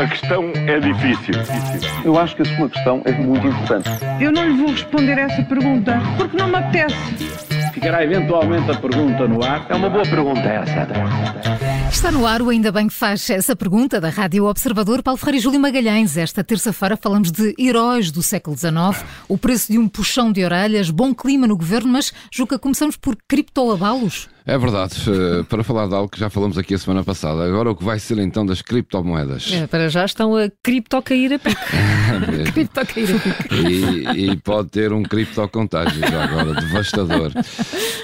A questão é difícil. Eu acho que a sua questão é muito importante. Eu não lhe vou responder essa pergunta porque não me apetece. Ficará eventualmente a pergunta no ar. É uma boa pergunta essa. Está no ar o Ainda Bem que faz essa pergunta da Rádio Observador. Paulo Ferreira e Júlio Magalhães. Esta terça-feira falamos de heróis do século XIX, o preço de um puxão de orelhas, bom clima no governo, mas Juca, começamos por criptoabalos. É verdade, eh, para falar de algo que já falamos aqui a semana passada. Agora o que vai ser então das criptomoedas? É, para já estão a cripto cair a pique. cripto cair a pique. E, e, pode ter um cripto contágio já agora, devastador.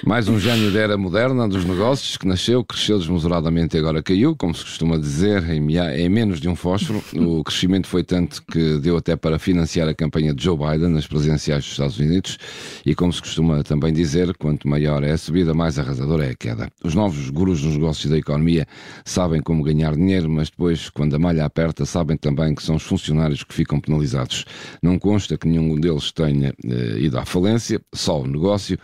Mais um gênio da era moderna dos negócios que nasceu, cresceu desmesuradamente e agora caiu, como se costuma dizer, em, menos de um fósforo. O crescimento foi tanto que deu até para financiar a campanha de Joe Biden nas presidenciais dos Estados Unidos. E como se costuma também dizer, quanto maior é a subida, mais arrasadora é queda. Os novos gurus dos negócios da economia sabem como ganhar dinheiro, mas depois, quando a malha aperta, sabem também que são os funcionários que ficam penalizados. Não consta que nenhum deles tenha eh, ido à falência, só o negócio.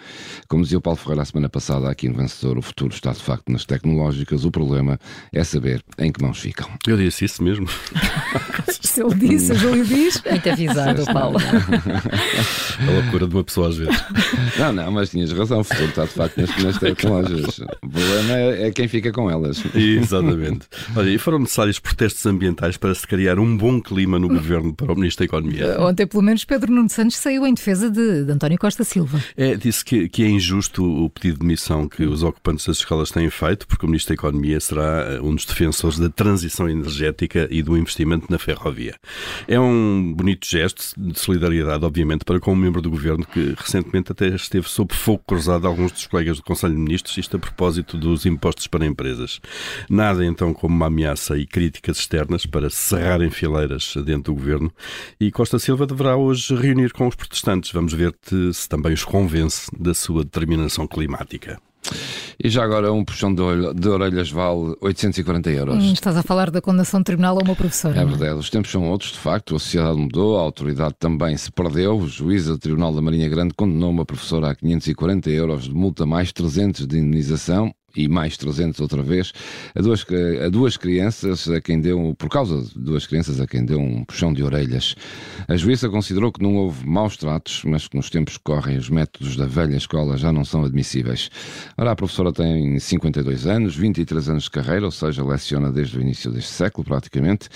Como dizia o Paulo Ferreira a semana passada aqui no Vencedor, o futuro está de facto nas tecnológicas. O problema é saber em que mãos ficam. Eu disse isso mesmo. Se ele disse, o Júlio diz. Muito avisado, Paulo. a loucura de uma pessoa às vezes. Não, não, mas tinhas razão. O futuro está de facto nas, nas tecnológicas. O problema é, é, quem fica com elas. Exatamente. Olha, e foram necessários protestos ambientais para se criar um bom clima no governo para o Ministro da Economia. Ontem, pelo menos, Pedro Nuno Santos saiu em defesa de, de António Costa Silva. É, disse que, que é injusto o pedido de demissão que os ocupantes das escolas têm feito, porque o Ministro da Economia será eh, um dos defensores da transição energética e do investimento na ferrovia. É um bonito gesto de solidariedade, obviamente, para com um membro do governo que recentemente até esteve sob fogo cruzado de alguns dos colegas do Conselho de Ministros, a propósito dos impostos para empresas. Nada então como uma ameaça e críticas externas para cerrarem fileiras dentro do governo. E Costa Silva deverá hoje reunir com os protestantes. Vamos ver se também os convence da sua determinação climática. E já agora um puxão de, orelhas vale 840 euros. Hum, estás a falar da condenação de tribunal a uma professora. É verdade, os tempos são outros, de facto. A sociedade mudou, a autoridade também se perdeu. O juiz do Tribunal da Marinha Grande condenou uma professora a 540 euros de multa mais 300 de indenização e mais 300 outra vez, a duas, a duas crianças a quem deu, por causa de duas crianças a quem deu um puxão de orelhas. A juíza considerou que não houve maus tratos, mas que nos tempos que correm os métodos da velha escola já não são admissíveis. Ora, a professora tem 52 anos, 23 anos de carreira, ou seja, leciona desde o início deste século, praticamente.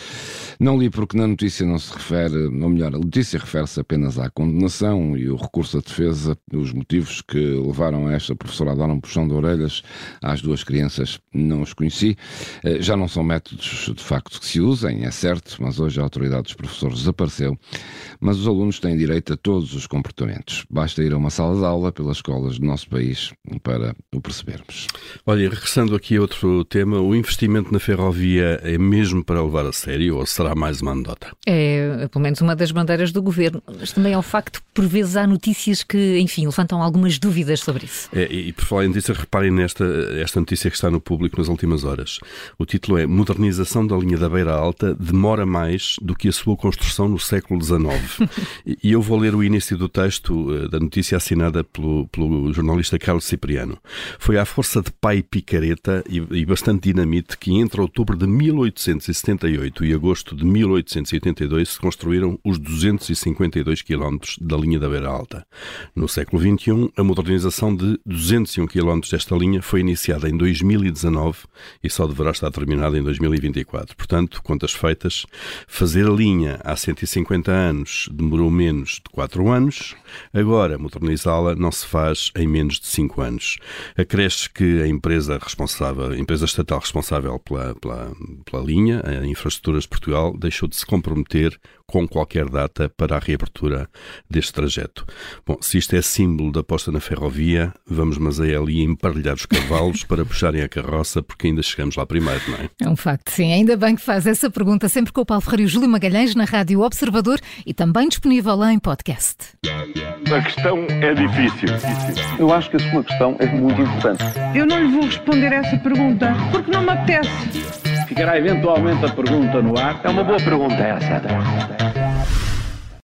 Não li porque na notícia não se refere, ou melhor, a notícia refere-se apenas à condenação e o recurso à defesa, os motivos que levaram esta professora a dar um puxão de orelhas às duas crianças não os conheci. Eh, já não são métodos de facto que se usem, é certo, mas hoje a autoridade dos professores desapareceu. Mas os alunos têm direito a todos os comportamentos. Basta ir a uma sala de aula pelas escolas do nosso país para o percebermos. Olha, regressando aqui a outro tema, o investimento na ferrovia é mesmo para levar a sério ou será mais uma anedota? É, pelo menos uma das bandeiras do governo, mas também é o facto, por vezes há notícias que, enfim, levantam algumas dúvidas sobre isso. É, e por falar em notícias, reparem nesta esta notícia que está no público nas últimas horas. O título é Modernização da linha da Beira Alta demora mais do que a sua construção no século XIX. e eu vou ler o início do texto eh, da notícia assinada pelo, pelo jornalista Carlos Cipriano. Foi à força de pai picareta e, e bastante dinamite que entre outubro de 1878 e agosto de 1882 se construíram os 252 quilómetros da linha da Beira Alta. No século XXI, a modernização de 201 quilómetros desta linha foi iniciada em 2019 e só deverá estar terminada em 2024. Portanto, contas feitas, fazer a linha há 150 anos demorou menos de 4 anos, agora modernizá-la não se faz em menos de 5 anos. Acresce que a empresa responsável, a empresa estatal responsável pela, pela, pela linha, a Infraestruturas de Portugal, deixou de se comprometer com qualquer data para a reabertura deste trajeto. Bom, se isto é símbolo da aposta na ferrovia, vamos mas aí ali emparelhar os cavalos para puxarem a carroça, porque ainda chegamos lá primeiro, não é? É um facto, sim. Ainda bem que faz essa pergunta sempre com o Paulo Ferreira e o Júlio Magalhães na Rádio Observador e também disponível lá em podcast. A questão é difícil. Eu acho que a sua questão é muito importante. Eu não lhe vou responder essa pergunta porque não me apetece. Ficará eventualmente a pergunta no ar. É uma boa pergunta essa.